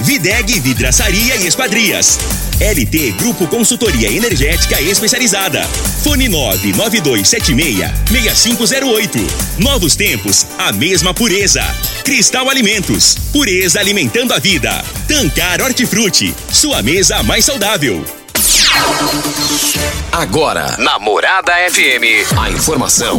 Videg Vidraçaria e Esquadrias. LT Grupo Consultoria Energética Especializada. Fone 99276-6508. Novos tempos, a mesma pureza. Cristal Alimentos. Pureza alimentando a vida. Tancar Hortifruti. Sua mesa mais saudável. Agora, na Morada FM, a informação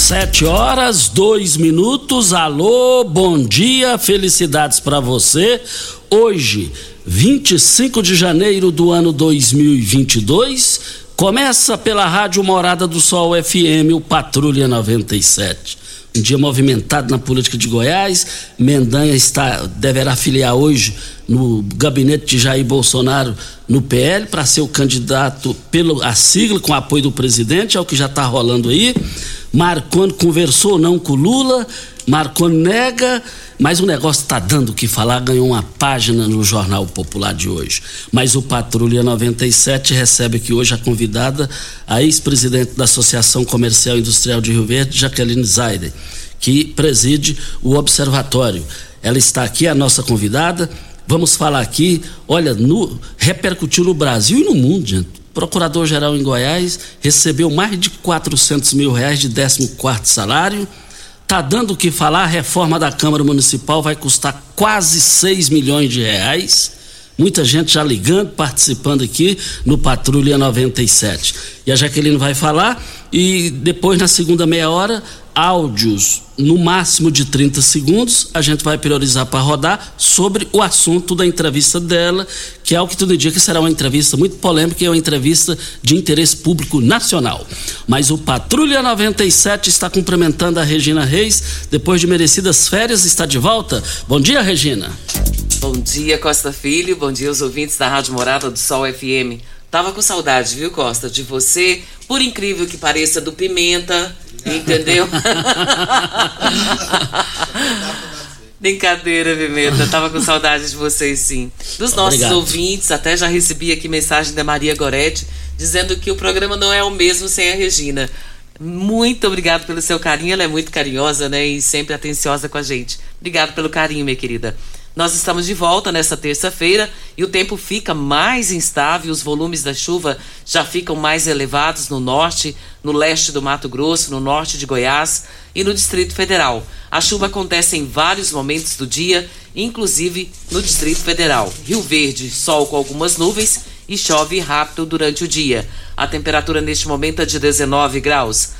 Sete horas, dois minutos. Alô, bom dia, felicidades para você. Hoje, 25 de janeiro do ano 2022, começa pela Rádio Morada do Sol FM, o Patrulha 97. Um dia movimentado na política de Goiás. Mendanha está, deverá filiar hoje no gabinete de Jair Bolsonaro no PL para ser o candidato pela sigla com apoio do presidente, é o que já está rolando aí. Marconi conversou não com Lula, Marconi nega, mas o negócio está dando o que falar, ganhou uma página no Jornal Popular de hoje. Mas o Patrulha 97 recebe aqui hoje a convidada, a ex-presidente da Associação Comercial e Industrial de Rio Verde, Jaqueline Zaiden, que preside o Observatório. Ela está aqui, a nossa convidada. Vamos falar aqui, olha, no, repercutiu no Brasil e no mundo, gente procurador-geral em Goiás recebeu mais de 400 mil reais de 14 salário. Tá dando o que falar, a reforma da Câmara Municipal vai custar quase 6 milhões de reais. Muita gente já ligando, participando aqui no Patrulha 97. E a Jaqueline vai falar e depois, na segunda meia hora, áudios no máximo de 30 segundos, a gente vai priorizar para rodar sobre o assunto da entrevista dela, que é o que tudo indica que será uma entrevista muito polêmica e é uma entrevista de interesse público nacional. Mas o Patrulha 97 está cumprimentando a Regina Reis, depois de merecidas férias, está de volta. Bom dia, Regina. Bom dia, Costa Filho. Bom dia aos ouvintes da Rádio Morada do Sol FM. Tava com saudade, viu, Costa, de você, por incrível que pareça, do Pimenta, entendeu? Brincadeira, Pimenta. Tava com saudade de vocês, sim. Dos nossos Obrigado. ouvintes, até já recebi aqui mensagem da Maria Goretti dizendo que o programa não é o mesmo sem a Regina. Muito obrigado pelo seu carinho, ela é muito carinhosa, né? E sempre atenciosa com a gente. Obrigado pelo carinho, minha querida. Nós estamos de volta nesta terça-feira e o tempo fica mais instável, os volumes da chuva já ficam mais elevados no norte, no leste do Mato Grosso, no norte de Goiás e no Distrito Federal. A chuva acontece em vários momentos do dia, inclusive no Distrito Federal. Rio Verde, sol com algumas nuvens e chove rápido durante o dia. A temperatura neste momento é de 19 graus.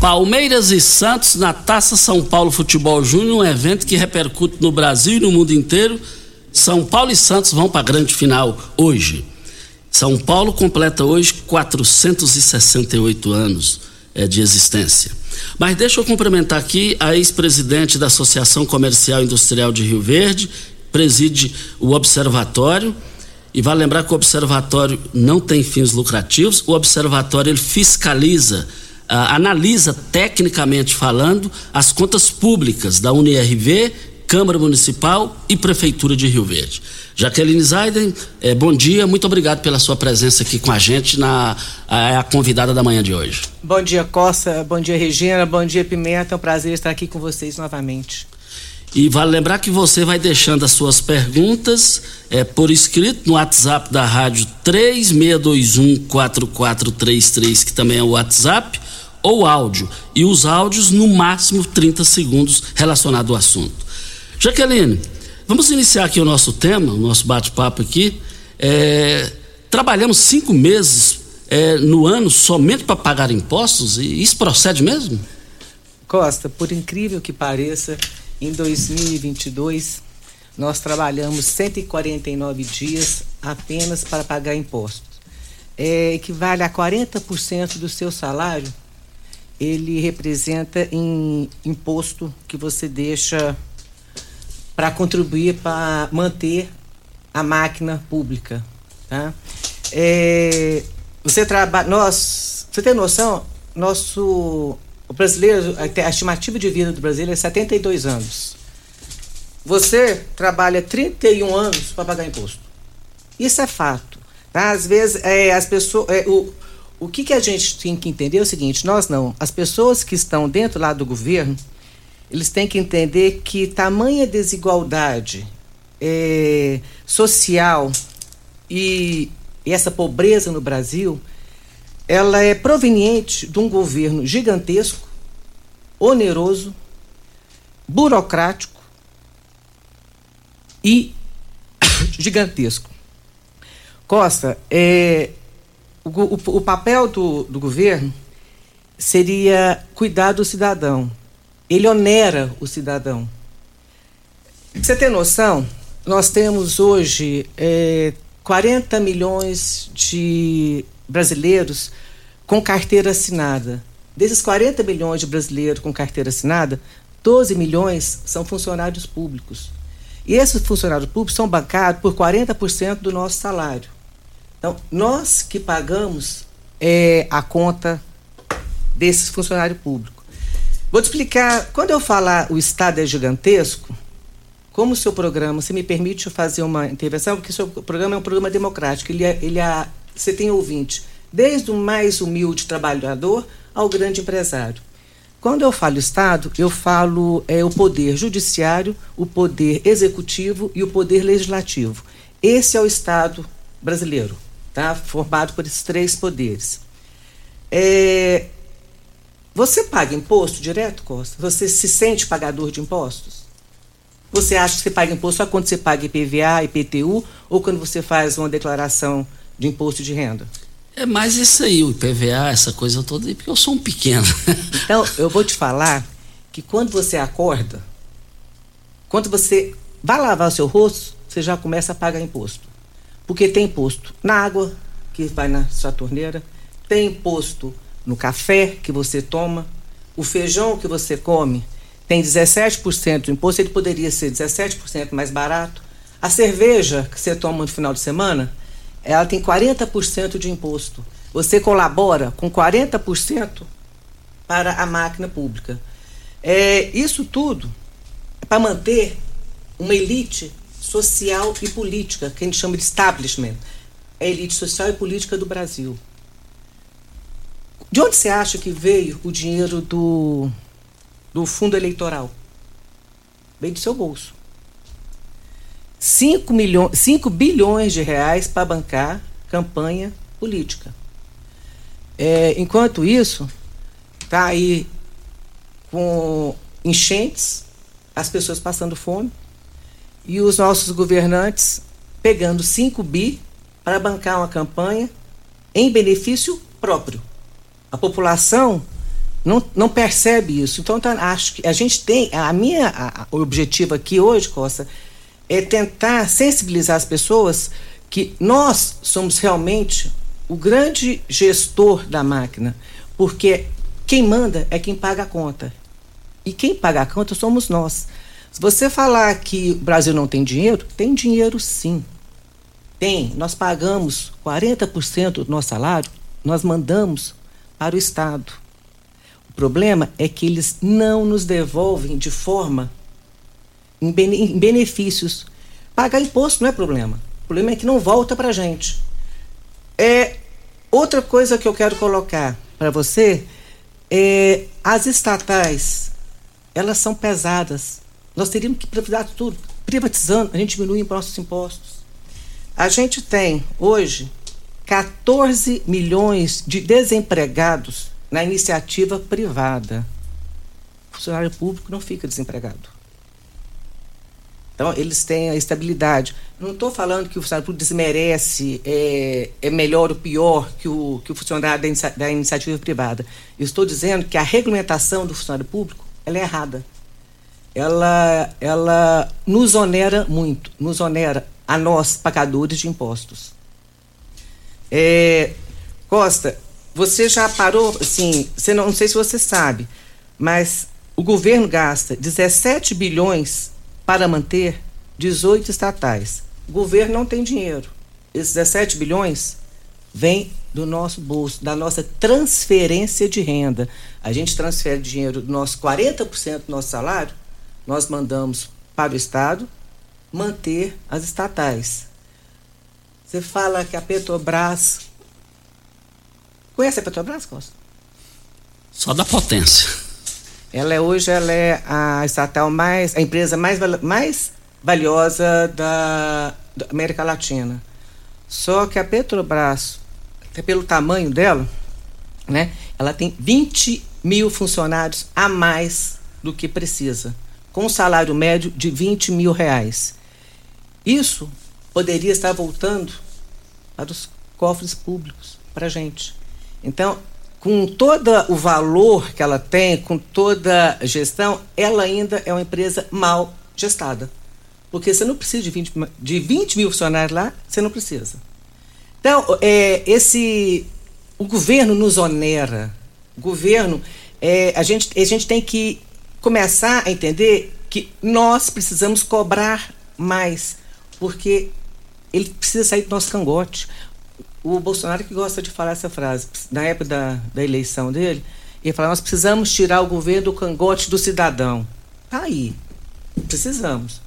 Palmeiras e Santos na Taça São Paulo Futebol Júnior, um evento que repercute no Brasil e no mundo inteiro. São Paulo e Santos vão para a grande final hoje. São Paulo completa hoje 468 anos é, de existência. Mas deixa eu cumprimentar aqui a ex-presidente da Associação Comercial e Industrial de Rio Verde, preside o Observatório. E vale lembrar que o Observatório não tem fins lucrativos, o Observatório ele fiscaliza, analisa tecnicamente falando as contas públicas da UNIRV, Câmara Municipal e Prefeitura de Rio Verde. Jaqueline Zaiden, eh, bom dia, muito obrigado pela sua presença aqui com a gente na a, a, convidada da manhã de hoje. Bom dia, Costa, bom dia, Regina, bom dia, Pimenta, é um prazer estar aqui com vocês novamente. E vale lembrar que você vai deixando as suas perguntas é, por escrito no WhatsApp da rádio 36214433, que também é o WhatsApp, ou áudio. E os áudios no máximo 30 segundos relacionado ao assunto. Jaqueline, vamos iniciar aqui o nosso tema, o nosso bate-papo aqui. É, trabalhamos cinco meses é, no ano somente para pagar impostos? E isso procede mesmo? Costa, por incrível que pareça, em 2022 nós trabalhamos 149 dias apenas para pagar impostos. É, equivale a 40% do seu salário, ele representa em imposto que você deixa para contribuir para manter a máquina pública. Tá? É, você trabalha. Nós, você tem noção? Nosso o brasileiro, a estimativa de vida do brasileiro é 72 anos. Você trabalha 31 anos para pagar imposto. Isso é fato. Tá? Às vezes, é, as pessoas. É, o, o que, que a gente tem que entender é o seguinte: nós não. As pessoas que estão dentro lá do governo, eles têm que entender que tamanha desigualdade é, social e, e essa pobreza no Brasil, ela é proveniente de um governo gigantesco, oneroso, burocrático e gigantesco. Costa, é, o, o, o papel do, do governo seria cuidar do cidadão, ele onera o cidadão. Você tem noção? Nós temos hoje é, 40 milhões de brasileiros com carteira assinada. Desses 40 milhões de brasileiros com carteira assinada, 12 milhões são funcionários públicos. E esses funcionários públicos são bancados por 40% do nosso salário. Então, nós que pagamos é, a conta desses funcionários públicos. Vou te explicar, quando eu falar o Estado é gigantesco, como o seu programa, se me permite fazer uma intervenção, porque o seu programa é um programa democrático, ele, é, ele é, você tem ouvinte, desde o mais humilde trabalhador ao grande empresário. Quando eu falo Estado, eu falo é, o poder judiciário, o poder executivo e o poder legislativo. Esse é o Estado brasileiro, tá? formado por esses três poderes. É, você paga imposto direto, Costa? Você se sente pagador de impostos? Você acha que você paga imposto só quando você paga IPVA, IPTU ou quando você faz uma declaração de imposto de renda? É mais isso aí, o IPVA, essa coisa toda, porque eu sou um pequeno. então, eu vou te falar que quando você acorda, quando você vai lavar o seu rosto, você já começa a pagar imposto. Porque tem imposto na água, que vai na sua torneira, tem imposto no café que você toma, o feijão que você come tem 17% de imposto, ele poderia ser 17% mais barato. A cerveja que você toma no final de semana, ela tem 40% de imposto. Você colabora com 40% para a máquina pública. É, isso tudo é para manter uma elite social e política, que a gente chama de establishment. É a elite social e política do Brasil. De onde você acha que veio o dinheiro do, do fundo eleitoral? Veio do seu bolso. 5, milhões, 5 bilhões de reais para bancar campanha política. É, enquanto isso, está aí com enchentes, as pessoas passando fome e os nossos governantes pegando 5 bi para bancar uma campanha em benefício próprio a população não, não percebe isso. Então, então, acho que a gente tem. A minha a, a, o objetivo aqui hoje, Costa, é tentar sensibilizar as pessoas que nós somos realmente o grande gestor da máquina, porque quem manda é quem paga a conta. E quem paga a conta somos nós. Se você falar que o Brasil não tem dinheiro, tem dinheiro sim. Tem. Nós pagamos 40% do nosso salário, nós mandamos para o Estado. O problema é que eles não nos devolvem de forma em, benefícios. Pagar imposto não é problema. O problema é que não volta para a gente. É, outra coisa que eu quero colocar para você é as estatais, elas são pesadas. Nós teríamos que privatizar tudo. Privatizando, a gente diminui nossos impostos. A gente tem hoje 14 milhões de desempregados na iniciativa privada. O funcionário público não fica desempregado. Então, eles têm a estabilidade. Não estou falando que o funcionário público desmerece, é, é melhor ou pior que o, que o funcionário da, inicia, da iniciativa privada. Eu estou dizendo que a regulamentação do funcionário público ela é errada. Ela, ela nos onera muito, nos onera a nós, pagadores de impostos. É, Costa, você já parou, assim, você não, não sei se você sabe, mas o governo gasta 17 bilhões para manter 18 estatais. O governo não tem dinheiro. Esses 17 bilhões vêm do nosso bolso, da nossa transferência de renda. A gente transfere dinheiro do nosso 40% do nosso salário, nós mandamos para o Estado manter as estatais. Você fala que a Petrobras. Conhece a Petrobras, Costa? Só da potência. Ela é, hoje ela é a estatal mais, a empresa mais, mais valiosa da, da América Latina. Só que a Petrobras, até pelo tamanho dela, né, ela tem 20 mil funcionários a mais do que precisa, com um salário médio de 20 mil reais. Isso poderia estar voltando para os cofres públicos, para a gente. Então, com todo o valor que ela tem, com toda a gestão, ela ainda é uma empresa mal gestada. Porque você não precisa de 20, de 20 mil funcionários lá, você não precisa. Então, é, esse, o governo nos onera. O governo, é, a, gente, a gente tem que começar a entender que nós precisamos cobrar mais, porque ele precisa sair do nosso cangote o Bolsonaro que gosta de falar essa frase, na época da, da eleição dele, ele fala, nós precisamos tirar o governo do cangote do cidadão. Tá aí. Precisamos.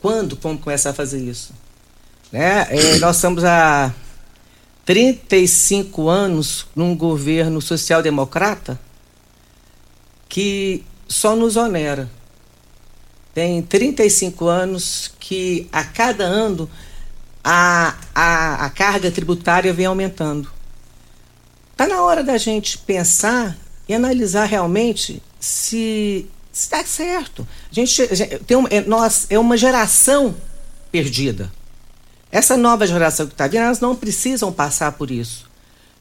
Quando vamos começar a fazer isso? Né? É, nós estamos há 35 anos num governo social-democrata que só nos onera. Tem 35 anos que a cada ano a, a, a carga tributária vem aumentando. Está na hora da gente pensar e analisar realmente se está certo. A gente, a gente tem um, é, nós, é uma geração perdida. Essa nova geração que está vindo, elas não precisam passar por isso.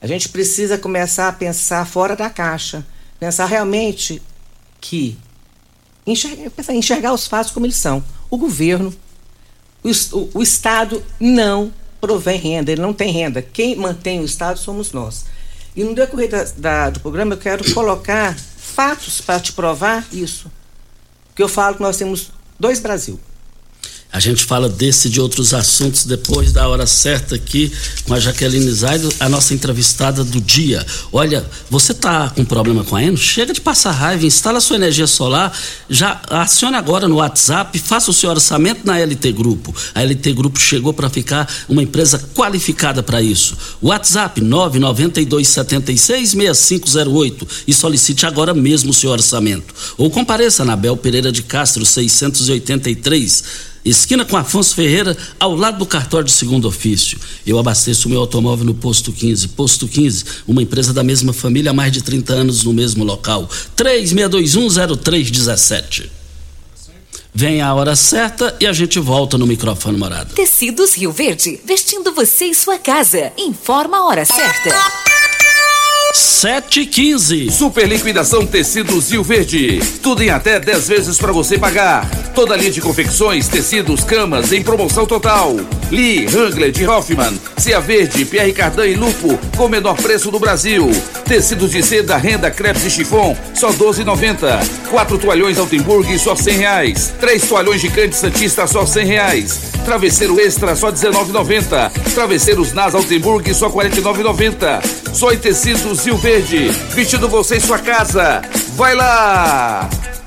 A gente precisa começar a pensar fora da caixa, pensar realmente que enxergar, enxergar os fatos como eles são. O governo o, o, Estado não provém renda, ele não tem renda. Quem mantém o Estado somos nós. E no decorrer da, da, do programa eu quero colocar fatos para te provar isso. Que eu falo que nós temos dois Brasil. A gente fala desse e de outros assuntos depois da hora certa aqui com a Jaqueline Zaido, a nossa entrevistada do dia. Olha, você tá com problema com a Eno? Chega de passar raiva, instala sua energia solar, já acione agora no WhatsApp, faça o seu orçamento na LT Grupo. A LT Grupo chegou para ficar uma empresa qualificada para isso. WhatsApp 992766508 e solicite agora mesmo o seu orçamento. Ou compareça na Bel Pereira de Castro 683 esquina com Afonso Ferreira, ao lado do cartório de segundo ofício. Eu abasteço o meu automóvel no Posto 15. Posto 15, uma empresa da mesma família há mais de 30 anos no mesmo local. 36210317. Vem a hora certa e a gente volta no microfone morado. Tecidos Rio Verde, vestindo você e sua casa. Informa a hora certa. 715. Super liquidação tecidos Rio Verde. Tudo em até 10 vezes para você pagar. Toda linha de confecções, tecidos, camas em promoção total. Lee, Hangler de Hoffman, Cia Verde, Pierre Cardan e Lupo com menor preço do Brasil. Tecidos de seda, renda, crepes e chifon só 12,90. Quatro toalhões Altenburg só 100 reais. Três toalhões gigante Santista só 100 reais. Travesseiro extra só 19,90. Travesseiros Nas Altenburg só 49,90. Só em tecidos Rio Verde. Vestindo você em sua casa. Vai lá!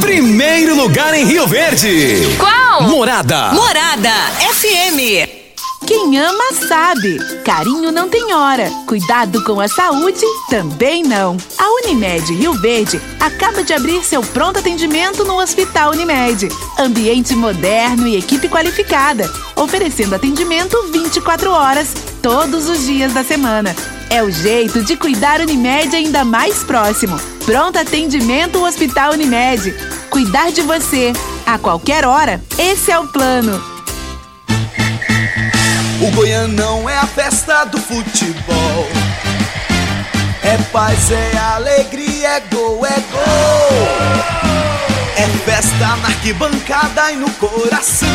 Primeiro lugar em Rio Verde. Qual? Morada. Morada FM. Quem ama sabe. Carinho não tem hora. Cuidado com a saúde também não. A Unimed Rio Verde acaba de abrir seu pronto atendimento no Hospital Unimed. Ambiente moderno e equipe qualificada, oferecendo atendimento 24 horas, todos os dias da semana. É o jeito de cuidar Unimed ainda mais próximo. Pronto atendimento Hospital Unimed. Cuidar de você a qualquer hora. Esse é o plano. O Goianão é a festa do futebol. É paz, é alegria, é gol, é gol. É festa na arquibancada e no coração.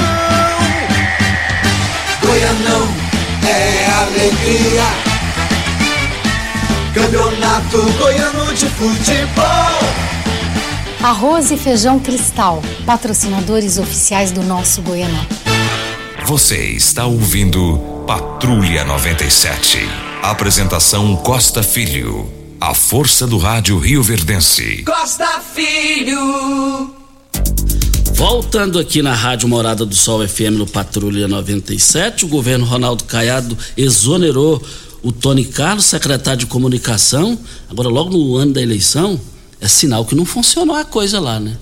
Goianão é alegria. Campeonato Goiano de Futebol. Arroz e feijão cristal, patrocinadores oficiais do nosso Goianão. Você está ouvindo Patrulha 97. Apresentação Costa Filho. A força do rádio Rio Verdense. Costa Filho. Voltando aqui na Rádio Morada do Sol FM no Patrulha 97, o governo Ronaldo Caiado exonerou o Tony Carlos, secretário de comunicação. Agora, logo no ano da eleição, é sinal que não funcionou a coisa lá, né?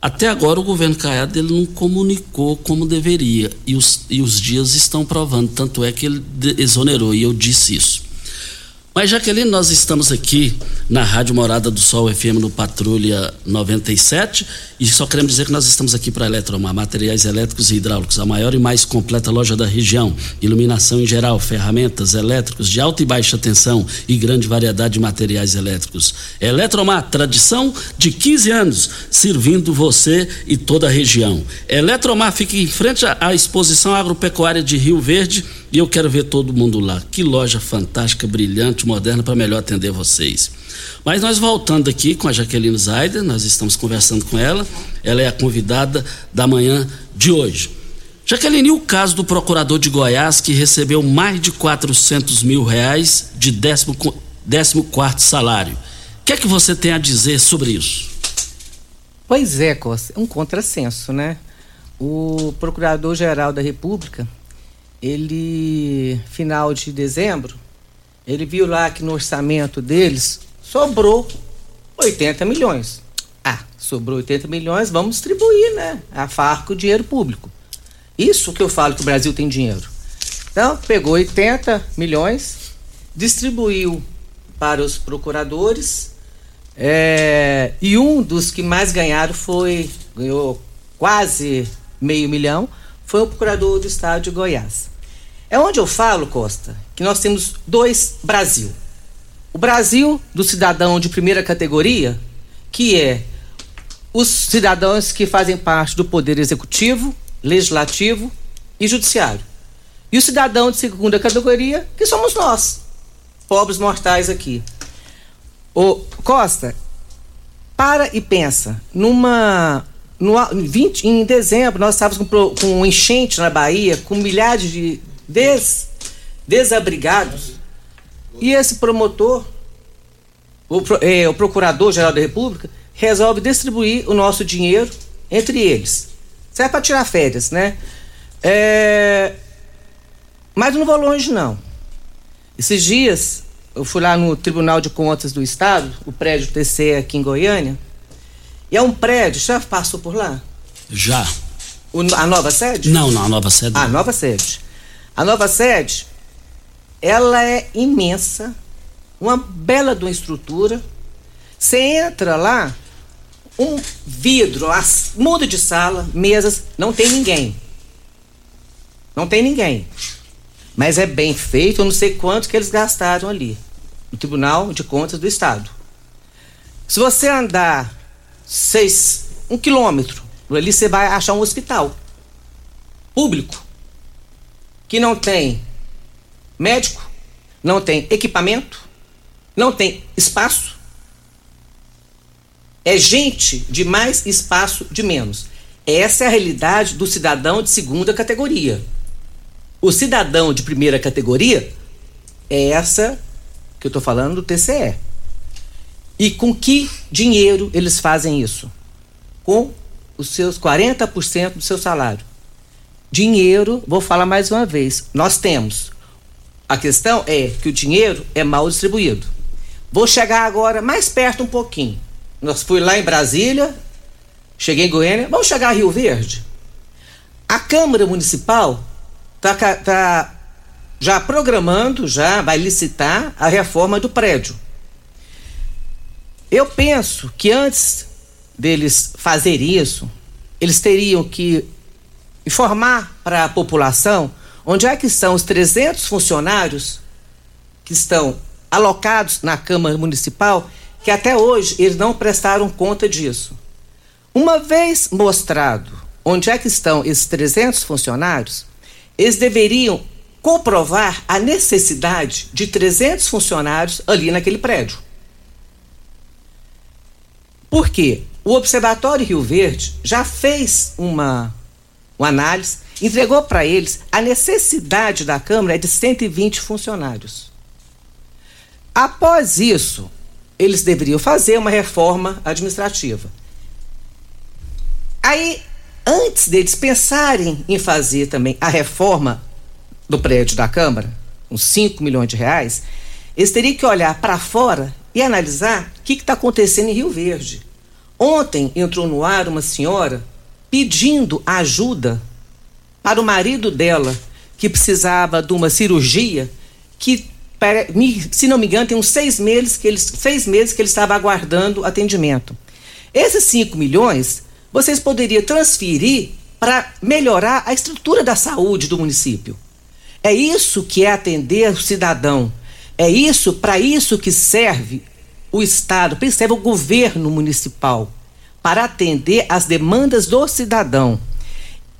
Até agora o governo Caiado ele não comunicou como deveria e os, e os dias estão provando, tanto é que ele exonerou e eu disse isso. Mas Jaqueline, nós estamos aqui na Rádio Morada do Sol FM no Patrulha 97 e só queremos dizer que nós estamos aqui para Eletromar, materiais elétricos e hidráulicos, a maior e mais completa loja da região, iluminação em geral, ferramentas elétricos de alta e baixa tensão e grande variedade de materiais elétricos. Eletromar, tradição de 15 anos, servindo você e toda a região. Eletromar fica em frente à exposição agropecuária de Rio Verde e eu quero ver todo mundo lá. Que loja fantástica, brilhante, moderna para melhor atender vocês. Mas nós voltando aqui com a Jaqueline Zaider, nós estamos conversando com ela. Ela é a convidada da manhã de hoje. Jaqueline, e o caso do procurador de Goiás que recebeu mais de 400 mil reais de 14 quarto salário? O que é que você tem a dizer sobre isso? Pois é, Costa, um contrassenso, né? O Procurador-Geral da República, ele, final de dezembro, ele viu lá que no orçamento deles sobrou 80 milhões. Ah, sobrou 80 milhões, vamos distribuir, né? A farco dinheiro público. Isso que eu falo que o Brasil tem dinheiro. Então, pegou 80 milhões, distribuiu para os procuradores, é, e um dos que mais ganharam foi, ganhou quase meio milhão, foi o procurador do estado de Goiás. É onde eu falo, Costa, que nós temos dois Brasil. O Brasil do cidadão de primeira categoria, que é os cidadãos que fazem parte do poder executivo, legislativo e judiciário. E o cidadão de segunda categoria, que somos nós, pobres mortais aqui. Ô, Costa, para e pensa. Numa. No, 20, em dezembro, nós estávamos com, com um enchente na Bahia, com milhares de des, desabrigados. E esse promotor, o, é, o Procurador-Geral da República, resolve distribuir o nosso dinheiro entre eles. Serve para tirar férias, né? É, mas não vou longe, não. Esses dias, eu fui lá no Tribunal de Contas do Estado, o prédio TCE aqui em Goiânia, e é um prédio, já passou por lá? Já. O, a nova sede? Não, não, a nova sede. A nova sede. A nova sede, ela é imensa, uma bela de uma estrutura. Você entra lá, um vidro, muda de sala, mesas, não tem ninguém. Não tem ninguém. Mas é bem feito, eu não sei quanto que eles gastaram ali, no Tribunal de Contas do Estado. Se você andar seis, um quilômetro, ali você vai achar um hospital público que não tem médico, não tem equipamento, não tem espaço. É gente de mais espaço de menos. Essa é a realidade do cidadão de segunda categoria. O cidadão de primeira categoria é essa que eu estou falando do TCE. E com que dinheiro eles fazem isso? Com os seus 40% do seu salário dinheiro, vou falar mais uma vez, nós temos. A questão é que o dinheiro é mal distribuído. Vou chegar agora mais perto um pouquinho. Nós fui lá em Brasília, cheguei em Goiânia, vamos chegar a Rio Verde. A Câmara Municipal está tá já programando, já vai licitar a reforma do prédio. Eu penso que antes deles fazerem isso, eles teriam que informar para a população onde é que estão os 300 funcionários que estão alocados na Câmara Municipal, que até hoje eles não prestaram conta disso. Uma vez mostrado onde é que estão esses 300 funcionários, eles deveriam comprovar a necessidade de 300 funcionários ali naquele prédio. Por quê? O Observatório Rio Verde já fez uma uma análise, entregou para eles a necessidade da Câmara é de 120 funcionários. Após isso, eles deveriam fazer uma reforma administrativa. Aí, antes deles pensarem em fazer também a reforma do prédio da Câmara, uns 5 milhões de reais, eles teriam que olhar para fora e analisar o que está acontecendo em Rio Verde. Ontem entrou no ar uma senhora pedindo ajuda para o marido dela, que precisava de uma cirurgia, que, se não me engano, tem uns seis meses que ele, seis meses que ele estava aguardando atendimento. Esses 5 milhões vocês poderiam transferir para melhorar a estrutura da saúde do município. É isso que é atender o cidadão. É isso, para isso que serve o Estado, serve o governo municipal para atender às demandas do cidadão.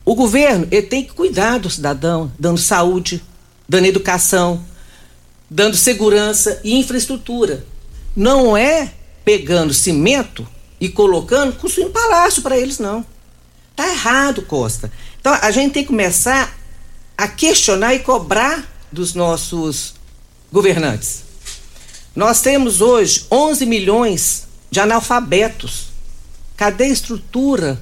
O governo ele tem que cuidar do cidadão, dando saúde, dando educação, dando segurança e infraestrutura. Não é pegando cimento e colocando, construindo palácio para eles, não. Tá errado, Costa. Então a gente tem que começar a questionar e cobrar dos nossos governantes. Nós temos hoje 11 milhões de analfabetos. Cadê a estrutura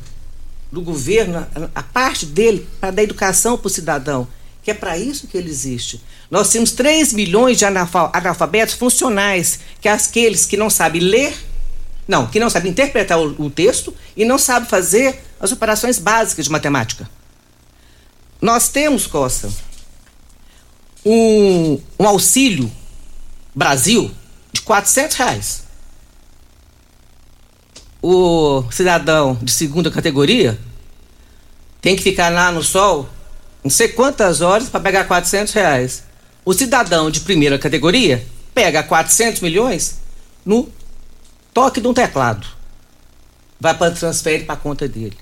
do governo, a, parte dele, para dar educação para o cidadão? Que é para isso que ele existe. Nós temos 3 milhões de analfabetos funcionais, que é aqueles que não sabem ler, não, que não sabem interpretar o, o texto e não sabem fazer as operações básicas de matemática. Nós temos, Costa, um, um auxílio Brasil de 400 reais o cidadão de segunda categoria tem que ficar lá no sol não sei quantas horas para pegar 400 reais. O cidadão de primeira categoria pega 400 milhões no toque de um teclado. Vai para transferir para a conta dele.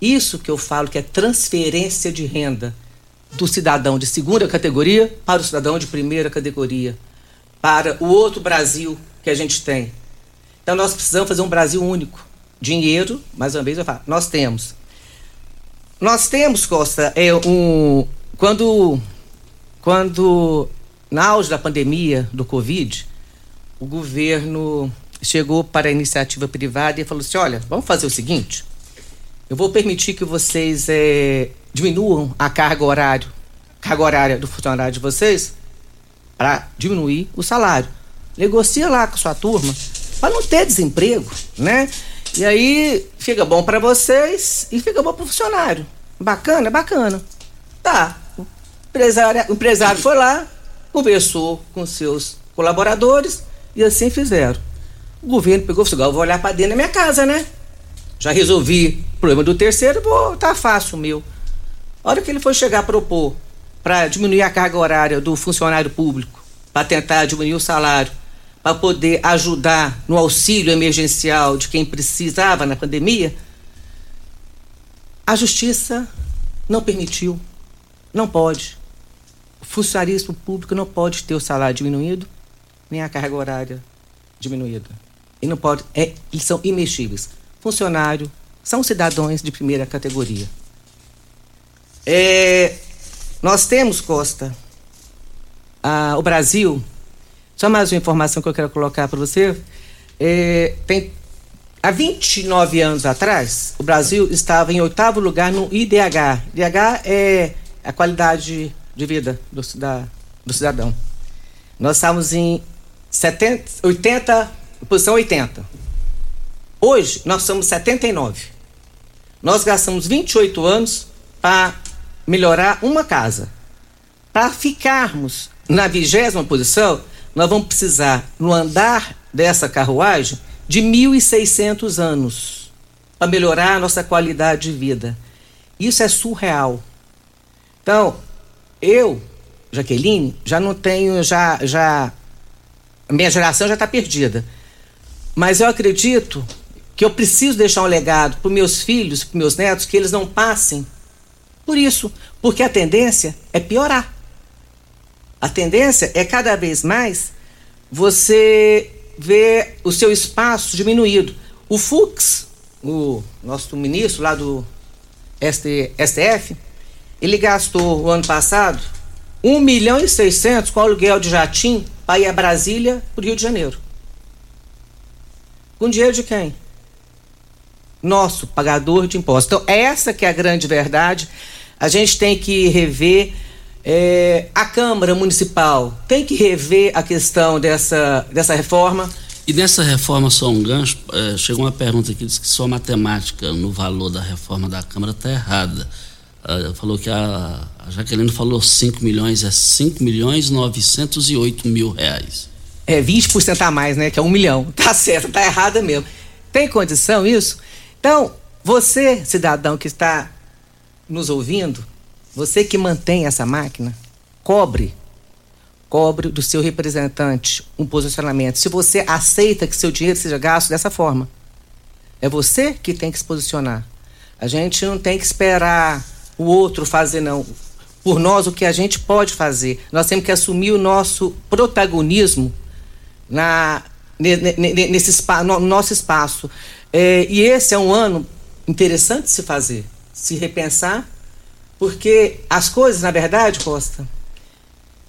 Isso que eu falo que é transferência de renda do cidadão de segunda categoria para o cidadão de primeira categoria, para o outro Brasil que a gente tem. Então nós precisamos fazer um Brasil único. Dinheiro, mais uma vez eu falo, nós temos. Nós temos, Costa, é um quando quando na auge da pandemia do Covid, o governo chegou para a iniciativa privada e falou assim: olha, vamos fazer o seguinte, eu vou permitir que vocês é, diminuam a carga horária, carga horária do funcionário de vocês para diminuir o salário. Negocia lá com sua turma para não ter desemprego, né? E aí fica bom para vocês e fica bom para o funcionário. Bacana, bacana. Tá. O empresário, o empresário foi lá, conversou com seus colaboradores e assim fizeram. O governo pegou e falou: assim, vou olhar para dentro da minha casa, né? Já resolvi o problema do terceiro, vou, tá fácil o meu. A hora que ele foi chegar a propor para diminuir a carga horária do funcionário público, para tentar diminuir o salário, para poder ajudar no auxílio emergencial de quem precisava na pandemia, a justiça não permitiu, não pode. O funcionarismo público não pode ter o salário diminuído, nem a carga horária diminuída. E não pode, é, eles são imexíveis. Funcionário são cidadãos de primeira categoria. É, nós temos, Costa, a, o Brasil, só mais uma informação que eu quero colocar para você. É, tem, há 29 anos atrás, o Brasil estava em oitavo lugar no IDH. IDH é a qualidade de vida do, da, do cidadão. Nós estávamos em 70, 80, posição 80. Hoje, nós somos 79. Nós gastamos 28 anos para melhorar uma casa. Para ficarmos na vigésima posição, nós vamos precisar, no andar dessa carruagem, de 1.600 anos para melhorar a nossa qualidade de vida. Isso é surreal. Então, eu, Jaqueline, já não tenho, já, já, minha geração já está perdida. Mas eu acredito que eu preciso deixar um legado para meus filhos, para meus netos, que eles não passem por isso, porque a tendência é piorar. A tendência é cada vez mais você ver o seu espaço diminuído. O Fux, o nosso ministro lá do STF, ele gastou o ano passado 1 milhão e 600 com aluguel de jatim para ir a Brasília para o Rio de Janeiro. Com dinheiro de quem? Nosso pagador de impostos. Então, essa que é a grande verdade. A gente tem que rever é, a Câmara Municipal tem que rever a questão dessa, dessa reforma. E nessa reforma, só um gancho, é, chegou uma pergunta aqui, diz que sua matemática no valor da reforma da Câmara está errada. Uh, falou que a, a Jaqueline falou 5 milhões, é 5 milhões 908 mil reais. É 20% a mais, né? Que é um milhão. Tá certo, tá errada mesmo. Tem condição isso? Então, você, cidadão que está nos ouvindo, você que mantém essa máquina, cobre, cobre do seu representante um posicionamento. Se você aceita que seu dinheiro seja gasto dessa forma, é você que tem que se posicionar. A gente não tem que esperar o outro fazer, não. Por nós, o que a gente pode fazer. Nós temos que assumir o nosso protagonismo na, nesse no nosso espaço. É, e esse é um ano interessante de se fazer, se repensar porque as coisas, na verdade, Costa,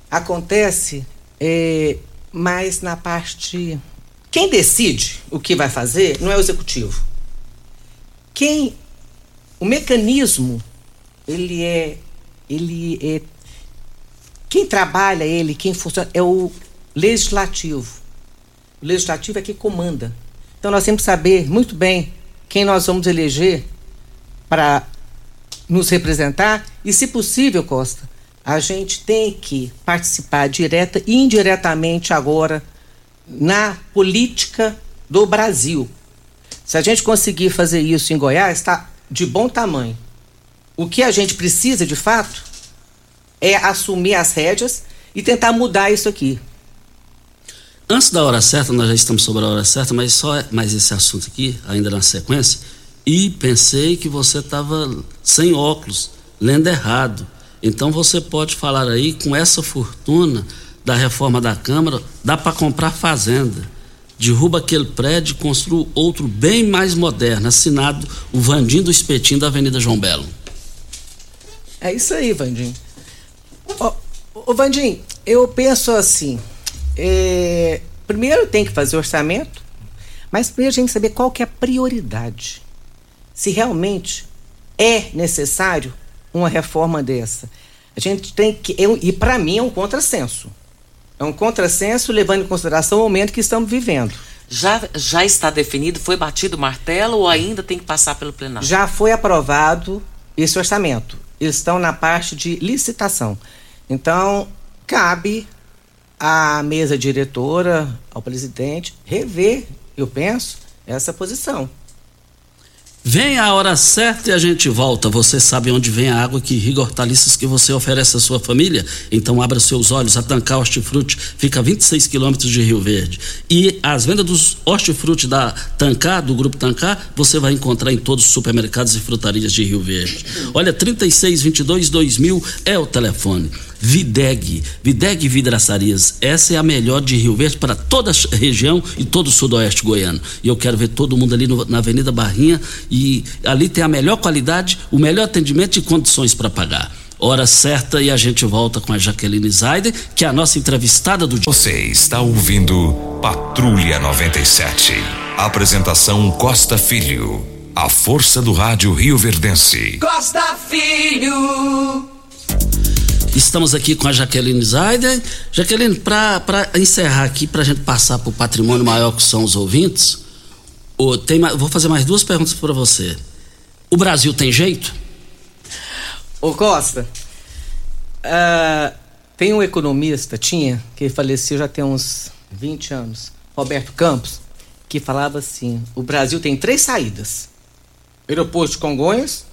acontece é, mais na parte. Quem decide o que vai fazer não é o executivo. Quem. O mecanismo, ele é. Ele é. Quem trabalha ele, quem funciona, é o legislativo. O legislativo é quem comanda. Então nós temos que saber muito bem quem nós vamos eleger para nos representar e, se possível, Costa, a gente tem que participar direta e indiretamente agora na política do Brasil. Se a gente conseguir fazer isso em Goiás, está de bom tamanho. O que a gente precisa, de fato, é assumir as rédeas e tentar mudar isso aqui. Antes da hora certa, nós já estamos sobre a hora certa, mas só mais esse assunto aqui, ainda na sequência e pensei que você estava sem óculos, lendo errado. Então você pode falar aí com essa fortuna da reforma da Câmara, dá para comprar fazenda. derruba aquele prédio e construa outro bem mais moderno, assinado o Vandim do Espetinho da Avenida João Belo. É isso aí, Vandim. Ô, ô Vandim, eu penso assim, é, primeiro tem que fazer orçamento, mas primeiro a gente saber qual que é a prioridade. Se realmente é necessário uma reforma dessa. A gente tem que. E para mim é um contrassenso. É um contrassenso levando em consideração o momento que estamos vivendo. Já, já está definido, foi batido o martelo ou ainda tem que passar pelo plenário? Já foi aprovado esse orçamento. Eles estão na parte de licitação. Então, cabe à mesa diretora, ao presidente, rever, eu penso, essa posição. Vem a hora certa e a gente volta. Você sabe onde vem a água que irriga hortaliças que você oferece à sua família? Então abra seus olhos. A Tancar Hortifruti fica a 26 quilômetros de Rio Verde. E as vendas dos hortifruti da Tancar, do Grupo Tancar, você vai encontrar em todos os supermercados e frutarias de Rio Verde. Olha, 3622 2000 é o telefone. Videg, Videg Vidraçarias. Essa é a melhor de Rio Verde para toda a região e todo o sudoeste goiano. E eu quero ver todo mundo ali no, na Avenida Barrinha e ali tem a melhor qualidade, o melhor atendimento e condições para pagar. Hora certa e a gente volta com a Jaqueline Zaide, que é a nossa entrevistada do dia. Você está ouvindo Patrulha 97. Apresentação Costa Filho. A força do rádio Rio Verdense. Costa Filho. Estamos aqui com a Jaqueline Zaider. Jaqueline, para encerrar aqui, para a gente passar para o patrimônio maior que são os ouvintes, tem, vou fazer mais duas perguntas para você. O Brasil tem jeito? Ô Costa, uh, tem um economista, tinha, que faleceu já tem uns 20 anos, Roberto Campos, que falava assim: o Brasil tem três saídas: aeroporto de Congonhas,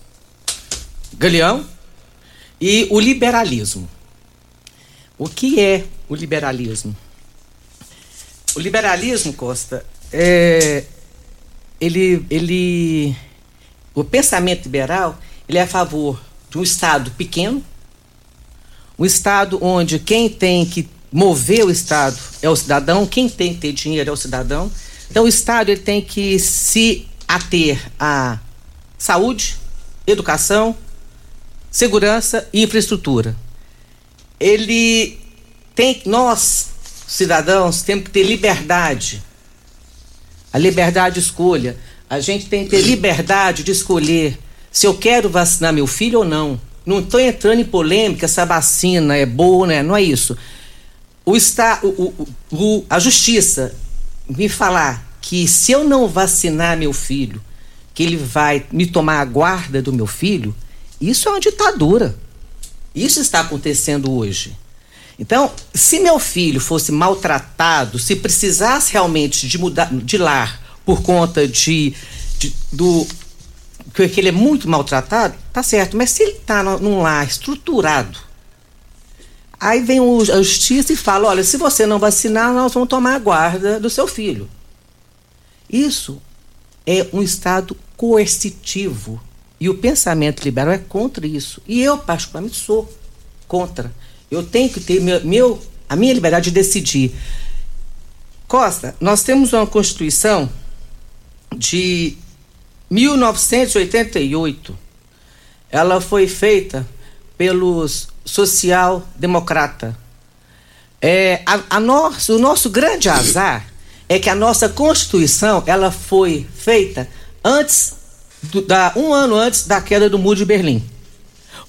Galeão e o liberalismo. O que é o liberalismo? O liberalismo, Costa, é, ele, ele, o pensamento liberal, ele é a favor de um Estado pequeno, um Estado onde quem tem que mover o Estado é o cidadão, quem tem que ter dinheiro é o cidadão. Então, o Estado ele tem que se ater à saúde, educação, segurança e infraestrutura. Ele tem, nós, cidadãos, temos que ter liberdade. A liberdade de escolha. A gente tem que ter liberdade de escolher se eu quero vacinar meu filho ou não. Não estou entrando em polêmica se a vacina é boa, né? Não é isso. O, está, o, o, o, a justiça me falar que se eu não vacinar meu filho, que ele vai me tomar a guarda do meu filho, isso é uma ditadura. Isso está acontecendo hoje. Então, se meu filho fosse maltratado, se precisasse realmente de mudar de lar por conta de, de do que ele é muito maltratado, tá certo. Mas se ele está num lar estruturado, aí vem o, a justiça e fala: olha, se você não vacinar, nós vamos tomar a guarda do seu filho. Isso é um estado coercitivo e o pensamento liberal é contra isso. E eu, particularmente, sou contra. Eu tenho que ter meu, meu, a minha liberdade de decidir. Costa, nós temos uma Constituição de 1988. Ela foi feita pelos social-democrata. É, a, a nosso, o nosso grande azar é que a nossa Constituição ela foi feita antes do, da, um ano antes da queda do Muro de Berlim.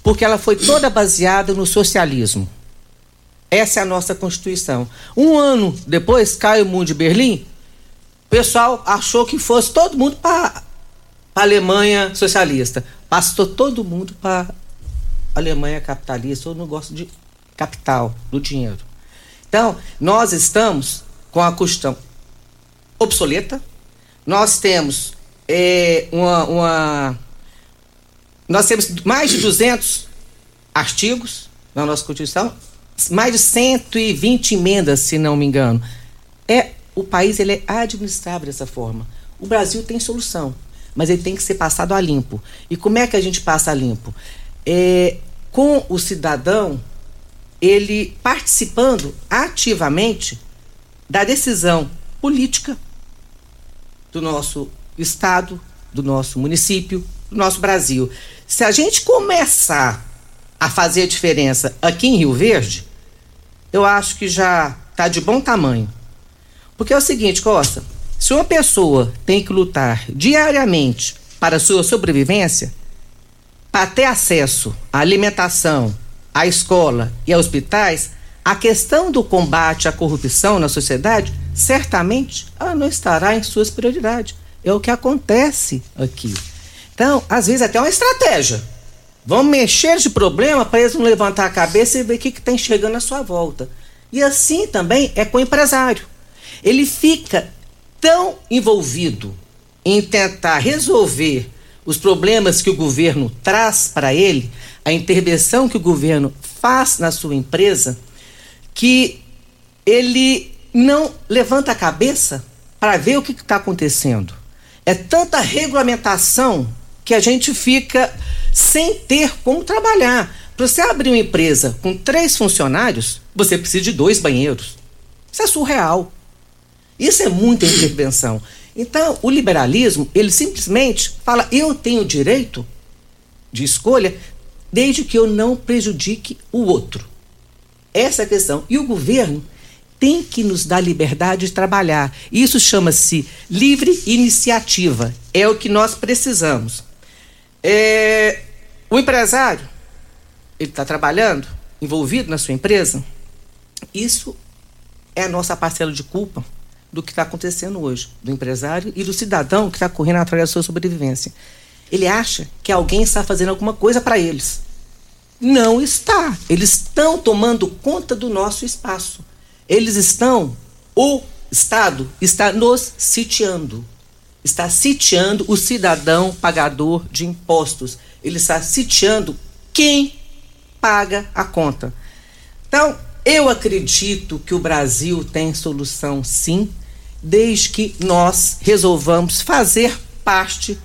Porque ela foi toda baseada no socialismo. Essa é a nossa Constituição. Um ano depois cai o Muro de Berlim, o pessoal achou que fosse todo mundo para a Alemanha socialista. Passou todo mundo para a Alemanha capitalista. Eu não gosto de capital, do dinheiro. Então, nós estamos com a questão obsoleta, nós temos é, uma, uma. Nós temos mais de 200 artigos na nossa Constituição, mais de 120 emendas, se não me engano. É, o país ele é administrável dessa forma. O Brasil tem solução, mas ele tem que ser passado a limpo. E como é que a gente passa a limpo? É, com o cidadão, ele participando ativamente da decisão política do nosso estado, do nosso município, do nosso Brasil. Se a gente começar a fazer a diferença aqui em Rio Verde, eu acho que já está de bom tamanho. Porque é o seguinte, Costa, se uma pessoa tem que lutar diariamente para a sua sobrevivência, para ter acesso à alimentação, à escola e a hospitais, a questão do combate à corrupção na sociedade, certamente ela não estará em suas prioridades. É o que acontece aqui. Então, às vezes, até uma estratégia. Vamos mexer de problema para eles não levantar a cabeça e ver o que está enxergando à sua volta. E assim também é com o empresário. Ele fica tão envolvido em tentar resolver os problemas que o governo traz para ele, a intervenção que o governo faz na sua empresa, que ele não levanta a cabeça para ver o que está acontecendo. É tanta regulamentação que a gente fica sem ter como trabalhar. Para você abrir uma empresa com três funcionários, você precisa de dois banheiros. Isso é surreal. Isso é muita intervenção. Então, o liberalismo, ele simplesmente fala: eu tenho direito de escolha desde que eu não prejudique o outro. Essa é a questão. E o governo tem que nos dar liberdade de trabalhar. Isso chama-se livre iniciativa. É o que nós precisamos. É, o empresário, ele está trabalhando, envolvido na sua empresa. Isso é a nossa parcela de culpa do que está acontecendo hoje, do empresário e do cidadão que está correndo atrás da sua sobrevivência. Ele acha que alguém está fazendo alguma coisa para eles. Não está. Eles estão tomando conta do nosso espaço. Eles estão, o Estado está nos sitiando. Está sitiando o cidadão pagador de impostos. Ele está sitiando quem paga a conta. Então, eu acredito que o Brasil tem solução sim desde que nós resolvamos fazer parte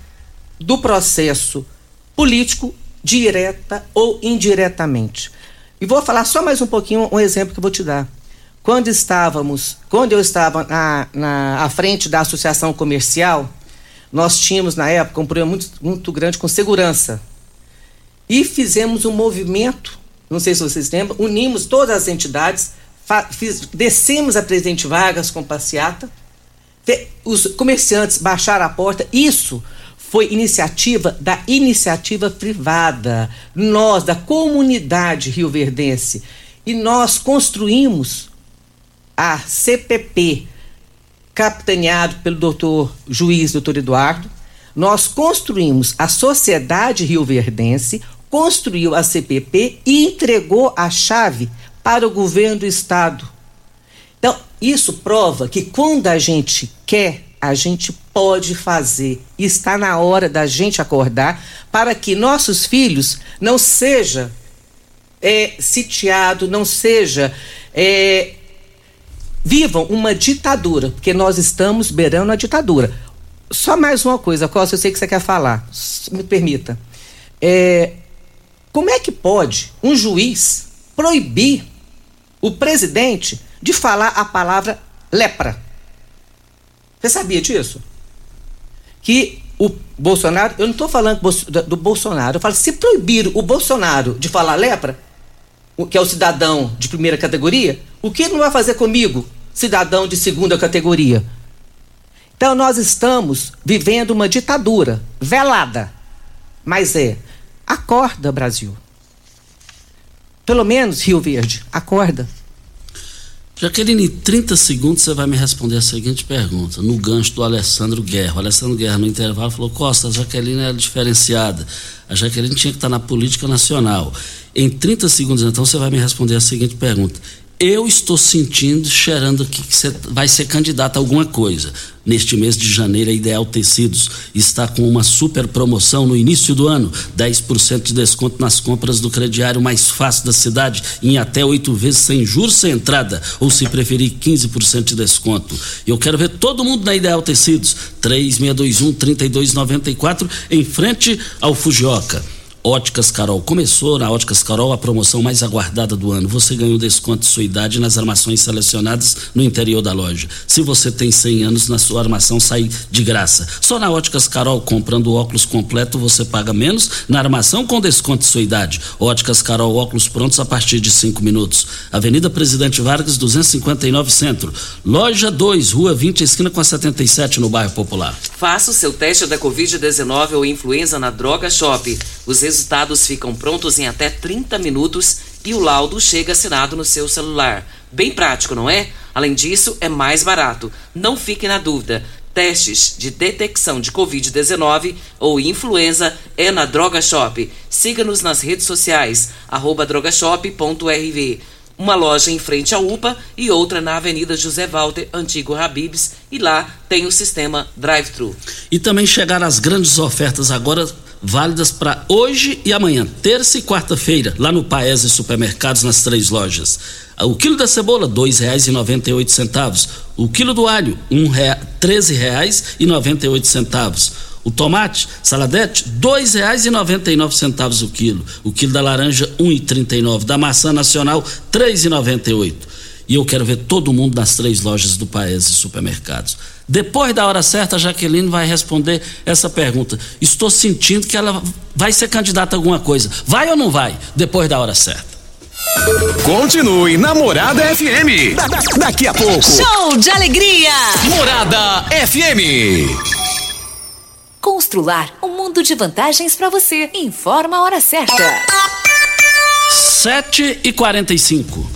do processo político, direta ou indiretamente. E vou falar só mais um pouquinho, um exemplo que eu vou te dar. Quando estávamos, quando eu estava na, na à frente da associação comercial, nós tínhamos na época um problema muito, muito grande com segurança. E fizemos um movimento, não sei se vocês lembram, unimos todas as entidades, fiz, descemos a Presidente Vargas com passeata, os comerciantes baixaram a porta. Isso foi iniciativa da iniciativa privada, nós, da comunidade rioverdense. E nós construímos a CPP, capitaneado pelo doutor juiz, doutor Eduardo. Nós construímos a Sociedade Rioverdense, construiu a CPP e entregou a chave para o governo do estado então, isso prova que quando a gente quer, a gente pode fazer. Está na hora da gente acordar para que nossos filhos não seja é, não seja é, vivam uma ditadura, porque nós estamos beirando a ditadura. Só mais uma coisa, Costa, eu sei que você quer falar, me permita. É, como é que pode um juiz proibir o presidente de falar a palavra lepra. Você sabia disso? Que o Bolsonaro, eu não estou falando do Bolsonaro, eu falo, se proibir o Bolsonaro de falar lepra, que é o cidadão de primeira categoria, o que ele não vai fazer comigo, cidadão de segunda categoria? Então nós estamos vivendo uma ditadura velada. Mas é, acorda, Brasil. Pelo menos Rio Verde, acorda. Jaqueline, em 30 segundos você vai me responder a seguinte pergunta, no gancho do Alessandro Guerra. O Alessandro Guerra, no intervalo, falou: Costa, a Jaqueline era diferenciada. A Jaqueline tinha que estar na política nacional. Em 30 segundos, então, você vai me responder a seguinte pergunta: eu estou sentindo, cheirando que você vai ser candidato a alguma coisa. Neste mês de janeiro, a Ideal Tecidos está com uma super promoção no início do ano: 10% de desconto nas compras do crediário mais fácil da cidade, em até oito vezes sem juros sem entrada, ou se preferir, 15% de desconto. Eu quero ver todo mundo na Ideal Tecidos, 3621-3294, em frente ao Fujioka. Óticas Carol. Começou na Óticas Carol a promoção mais aguardada do ano. Você ganha um desconto de sua idade nas armações selecionadas no interior da loja. Se você tem 100 anos, na sua armação sai de graça. Só na Óticas Carol, comprando óculos completo, você paga menos na armação com desconto de sua idade. Óticas Carol, óculos prontos a partir de 5 minutos. Avenida Presidente Vargas, 259 Centro. Loja 2, Rua 20, esquina com a 77, no bairro Popular. Faça o seu teste da Covid-19 ou influenza na Droga Shop. Os resultados ficam prontos em até 30 minutos e o laudo chega assinado no seu celular. Bem prático, não é? Além disso, é mais barato. Não fique na dúvida. Testes de detecção de Covid-19 ou influenza é na Droga Shop. Siga-nos nas redes sociais, drogashop.rv. Uma loja em frente à UPA e outra na Avenida José Walter, antigo Habibs, e lá tem o sistema drive-thru. E também chegaram as grandes ofertas agora válidas para hoje e amanhã, terça e quarta-feira, lá no Paese Supermercados, nas três lojas. O quilo da cebola, R$ 2,98. O quilo do alho, um rea, R$ 13,98. O tomate, saladete, R$ 2,99 o quilo. O quilo da laranja, R$ 1,39. Da maçã nacional, R$ 3,98. E eu quero ver todo mundo nas três lojas do Paese Supermercados. Depois da hora certa, a Jaqueline vai responder essa pergunta. Estou sentindo que ela vai ser candidata a alguma coisa. Vai ou não vai? Depois da hora certa. Continue Namorada FM. Da, da, daqui a pouco. Show de alegria. Morada FM. Constrular um mundo de vantagens para você. Informa a hora certa. 7 e 45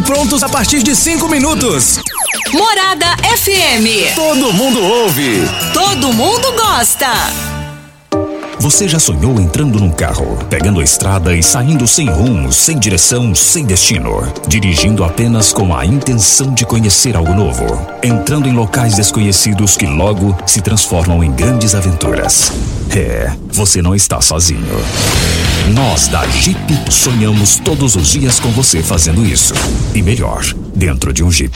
prontos a partir de 5 minutos. Morada FM. Todo mundo ouve. Todo mundo gosta. Você já sonhou entrando num carro, pegando a estrada e saindo sem rumo, sem direção, sem destino, dirigindo apenas com a intenção de conhecer algo novo, entrando em locais desconhecidos que logo se transformam em grandes aventuras? É, você não está sozinho. Nós da Jeep sonhamos todos os dias com você fazendo isso. E melhor, dentro de um Jeep.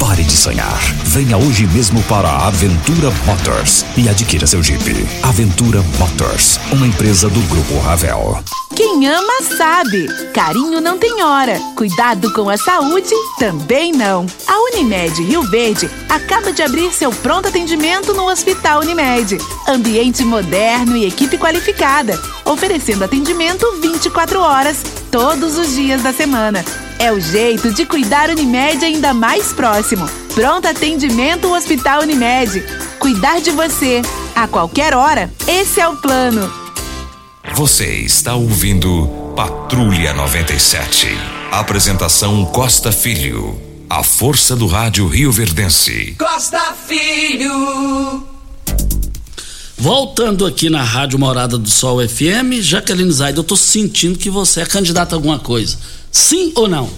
Pare de sonhar. Venha hoje mesmo para a Aventura Motors e adquira seu Jeep. Aventura Motors, uma empresa do Grupo Ravel. Quem ama sabe. Carinho não tem hora. Cuidado com a saúde também não. A Unimed Rio Verde acaba de abrir seu pronto atendimento no Hospital Unimed. Ambiente moderno e equipe qualificada, oferecendo atendimento 24 horas, todos os dias da semana. É o jeito de cuidar Unimed ainda mais próximo. Pronto atendimento Hospital Unimed. Cuidar de você a qualquer hora. Esse é o plano. Você está ouvindo Patrulha 97. Apresentação Costa Filho. A força do rádio Rio Verdense. Costa Filho. Voltando aqui na Rádio Morada do Sol FM, Jaqueline Zaida, eu tô sentindo que você é candidata a alguma coisa. Sim ou não?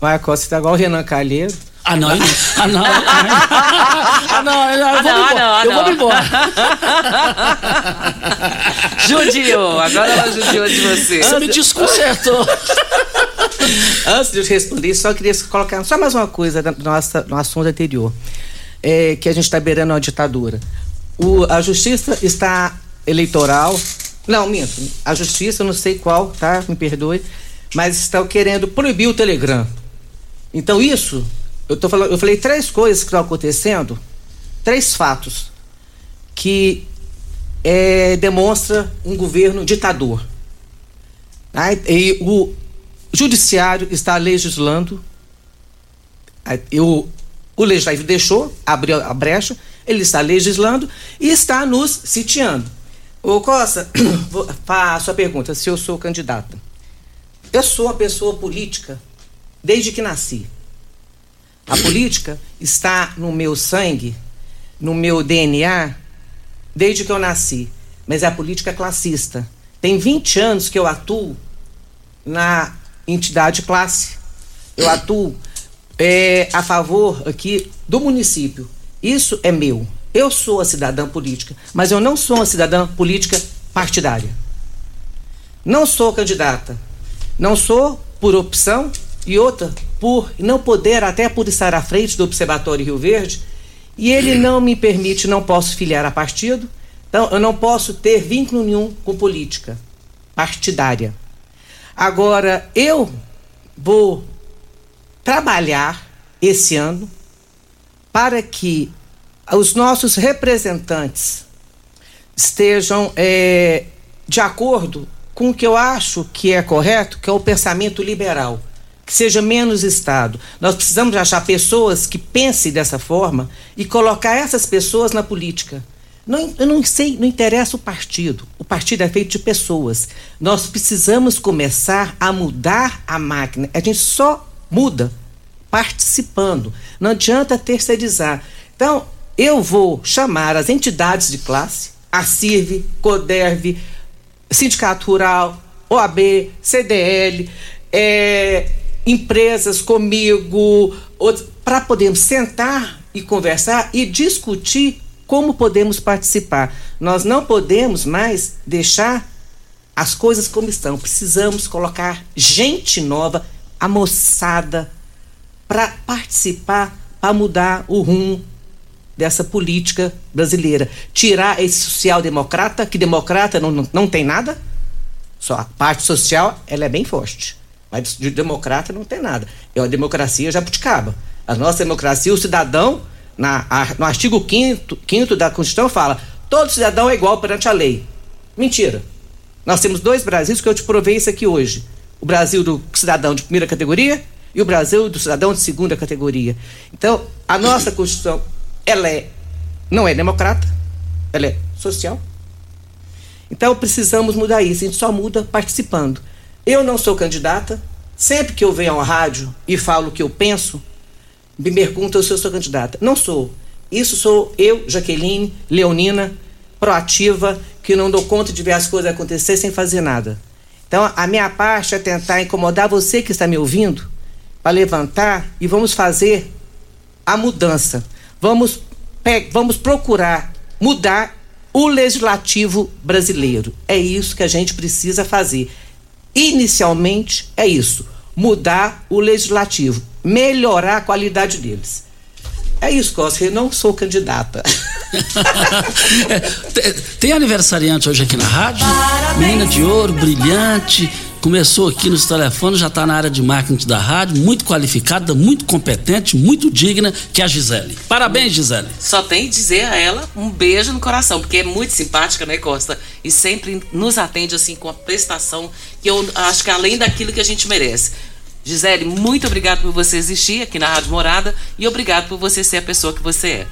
Vai, Costa, tá igual o Renan Calheiro. Ah, não. Ah, não. Ah, não. Eu vou me embora. Eu vou me embora. Judiou. Agora ela judiou de você. Você me desconcertou. Antes de eu responder, só queria colocar só mais uma coisa no, nossa, no assunto anterior. É, que a gente está beirando uma ditadura. O, a justiça está eleitoral. Não, minto. A justiça, não sei qual, tá? Me perdoe. Mas estão querendo proibir o Telegram. Então, isso eu, tô falando, eu falei três coisas que estão acontecendo, três fatos que é, demonstra um governo ditador. Tá? E o judiciário está legislando, o, o legislativo deixou, abriu a brecha, ele está legislando e está nos sitiando. Ô Costa, a sua pergunta, se eu sou candidata. Eu sou uma pessoa política desde que nasci. A política está no meu sangue, no meu DNA, desde que eu nasci. Mas é a política classista. Tem 20 anos que eu atuo na entidade classe. Eu atuo é, a favor aqui do município. Isso é meu. Eu sou a cidadã política, mas eu não sou uma cidadã política partidária. Não sou candidata. Não sou por opção e outra por não poder, até por estar à frente do Observatório Rio Verde, e ele não me permite, não posso filiar a partido, então eu não posso ter vínculo nenhum com política partidária. Agora, eu vou trabalhar esse ano para que os nossos representantes estejam é, de acordo com o que eu acho que é correto, que é o pensamento liberal que seja menos Estado. Nós precisamos achar pessoas que pensem dessa forma e colocar essas pessoas na política. Não, eu não sei, não interessa o partido. O partido é feito de pessoas. Nós precisamos começar a mudar a máquina. A gente só muda participando. Não adianta terceirizar. Então, eu vou chamar as entidades de classe, a CIRV, CODERV, Sindicato Rural, OAB, CDL, é, empresas comigo, para podermos sentar e conversar e discutir como podemos participar. Nós não podemos mais deixar as coisas como estão. Precisamos colocar gente nova, a moçada, para participar, para mudar o rumo dessa política brasileira. Tirar esse social-democrata, que democrata não, não, não tem nada, só a parte social ela é bem forte. Mas de democrata não tem nada. É uma democracia jabuticaba. A nossa democracia, o cidadão, na, a, no artigo 5 da Constituição, fala: todo cidadão é igual perante a lei. Mentira. Nós temos dois Brasis que eu te provei isso aqui hoje: o Brasil do cidadão de primeira categoria e o Brasil do cidadão de segunda categoria. Então, a nossa Constituição, ela é, não é democrata, ela é social. Então, precisamos mudar isso. A gente só muda participando. Eu não sou candidata. Sempre que eu venho ao rádio e falo o que eu penso, me perguntam se eu sou candidata. Não sou. Isso sou eu, Jaqueline, leonina, proativa, que não dou conta de ver as coisas acontecer sem fazer nada. Então, a minha parte é tentar incomodar você que está me ouvindo, para levantar e vamos fazer a mudança. Vamos, vamos procurar mudar o legislativo brasileiro. É isso que a gente precisa fazer. Inicialmente é isso: mudar o legislativo, melhorar a qualidade deles. É isso, Costa, eu não sou candidata. é, tem aniversariante hoje aqui na rádio? Parabéns. Menina de ouro, brilhante, começou aqui nos telefones, já está na área de marketing da rádio, muito qualificada, muito competente, muito digna, que é a Gisele. Parabéns, Gisele. Só tem dizer a ela um beijo no coração, porque é muito simpática, né, Costa? E sempre nos atende assim com a prestação que eu acho que é além daquilo que a gente merece. Gisele, muito obrigado por você existir aqui na Rádio Morada e obrigado por você ser a pessoa que você é.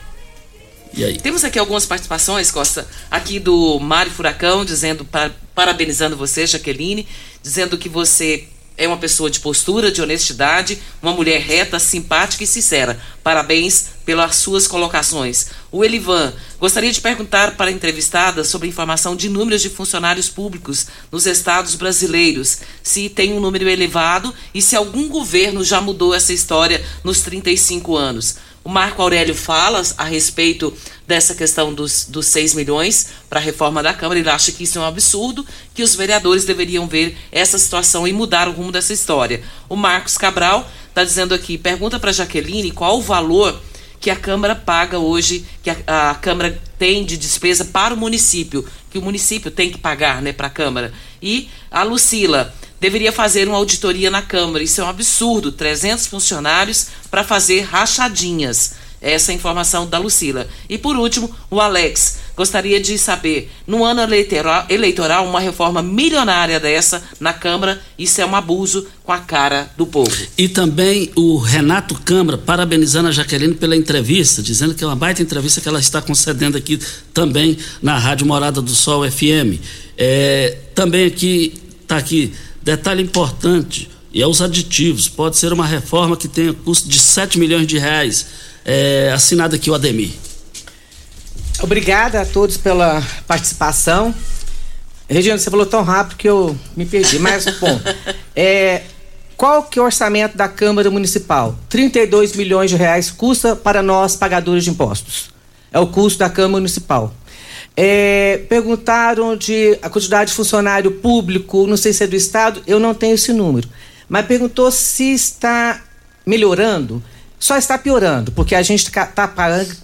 E aí? Temos aqui algumas participações, Costa, aqui do Mário Furacão, dizendo, pa- parabenizando você, Jaqueline, dizendo que você é uma pessoa de postura, de honestidade, uma mulher reta, simpática e sincera. Parabéns pelas suas colocações. O Elivan, gostaria de perguntar para a entrevistada sobre a informação de números de funcionários públicos nos estados brasileiros, se tem um número elevado e se algum governo já mudou essa história nos 35 anos. O Marco Aurélio fala a respeito dessa questão dos, dos 6 milhões para a reforma da Câmara. Ele acha que isso é um absurdo, que os vereadores deveriam ver essa situação e mudar o rumo dessa história. O Marcos Cabral está dizendo aqui: pergunta para Jaqueline qual o valor que a Câmara paga hoje, que a, a Câmara tem de despesa para o município, que o município tem que pagar né, para a Câmara. E a Lucila deveria fazer uma auditoria na Câmara. Isso é um absurdo, 300 funcionários para fazer rachadinhas. Essa é informação da Lucila. E por último, o Alex gostaria de saber, no ano eleitoral, eleitoral, uma reforma milionária dessa na Câmara, isso é um abuso com a cara do povo. E também o Renato Câmara, parabenizando a Jaqueline pela entrevista, dizendo que é uma baita entrevista que ela está concedendo aqui também na Rádio Morada do Sol FM. É, também aqui, está aqui, detalhe importante, e é os aditivos. Pode ser uma reforma que tenha custo de 7 milhões de reais. É, assinado aqui o Ademir. Obrigada a todos pela participação. Regina, você falou tão rápido que eu me perdi. Mas, bom, é, qual que é o orçamento da Câmara Municipal? 32 milhões de reais custa para nós, pagadores de impostos. É o custo da Câmara Municipal. É, perguntaram de a quantidade de funcionário público, não sei se é do Estado, eu não tenho esse número. Mas perguntou se está melhorando. Só está piorando, porque a gente está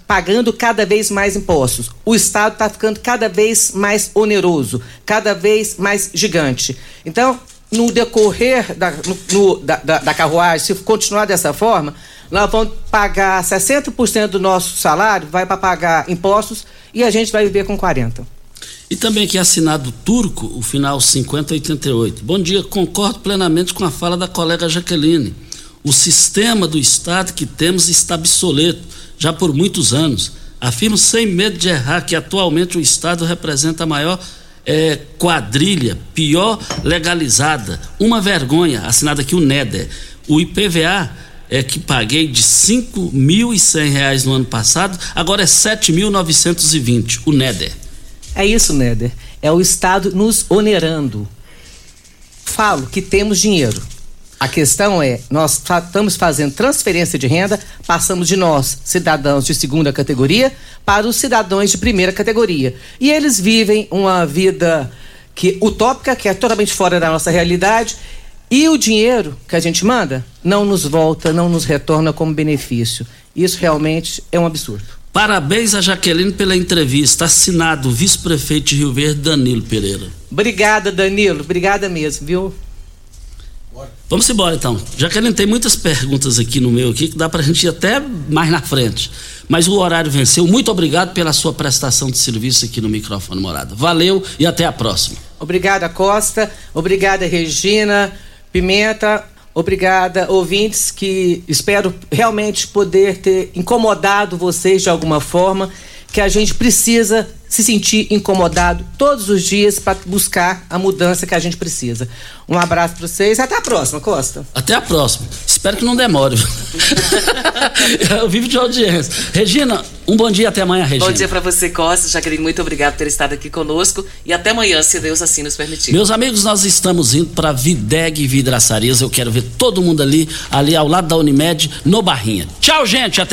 pagando, cada vez mais impostos. O Estado está ficando cada vez mais oneroso, cada vez mais gigante. Então, no decorrer da, no, da, da, da carruagem, se continuar dessa forma, nós vamos pagar 60% do nosso salário, vai para pagar impostos e a gente vai viver com 40%. E também aqui assinado Turco, o final 5088. Bom dia, concordo plenamente com a fala da colega Jaqueline. O sistema do Estado que temos está obsoleto já por muitos anos. Afirmo sem medo de errar que atualmente o Estado representa a maior é, quadrilha, pior legalizada. Uma vergonha, assinado aqui o NEDER. O IPVA é que paguei de R$ 5.100 no ano passado, agora é R$ 7.920, o NEDER. É isso, Néder. É o Estado nos onerando. Falo que temos dinheiro. A questão é, nós estamos fazendo transferência de renda, passamos de nós, cidadãos de segunda categoria, para os cidadãos de primeira categoria. E eles vivem uma vida que utópica, que é totalmente fora da nossa realidade, e o dinheiro que a gente manda não nos volta, não nos retorna como benefício. Isso realmente é um absurdo. Parabéns a Jaqueline pela entrevista. Assinado o vice-prefeito de Rio Verde, Danilo Pereira. Obrigada, Danilo. Obrigada mesmo, viu? Vamos embora então. Jaqueline, tem muitas perguntas aqui no meu aqui que dá pra gente ir até mais na frente. Mas o horário venceu. Muito obrigado pela sua prestação de serviço aqui no microfone Morada. Valeu e até a próxima. Obrigada, Costa. Obrigada, Regina, Pimenta. Obrigada, ouvintes, que espero realmente poder ter incomodado vocês de alguma forma, que a gente precisa se sentir incomodado todos os dias para buscar a mudança que a gente precisa. Um abraço para vocês. Até a próxima, Costa. Até a próxima. Espero que não demore. Eu vivo de audiência. Regina, um bom dia até amanhã, Regina. Bom dia para você, Costa. Jaqueline, muito obrigado por ter estado aqui conosco e até amanhã, se Deus assim nos permitir. Meus amigos, nós estamos indo para Videg Vidraçarias. Eu quero ver todo mundo ali, ali ao lado da Unimed, no Barrinha. Tchau, gente. Até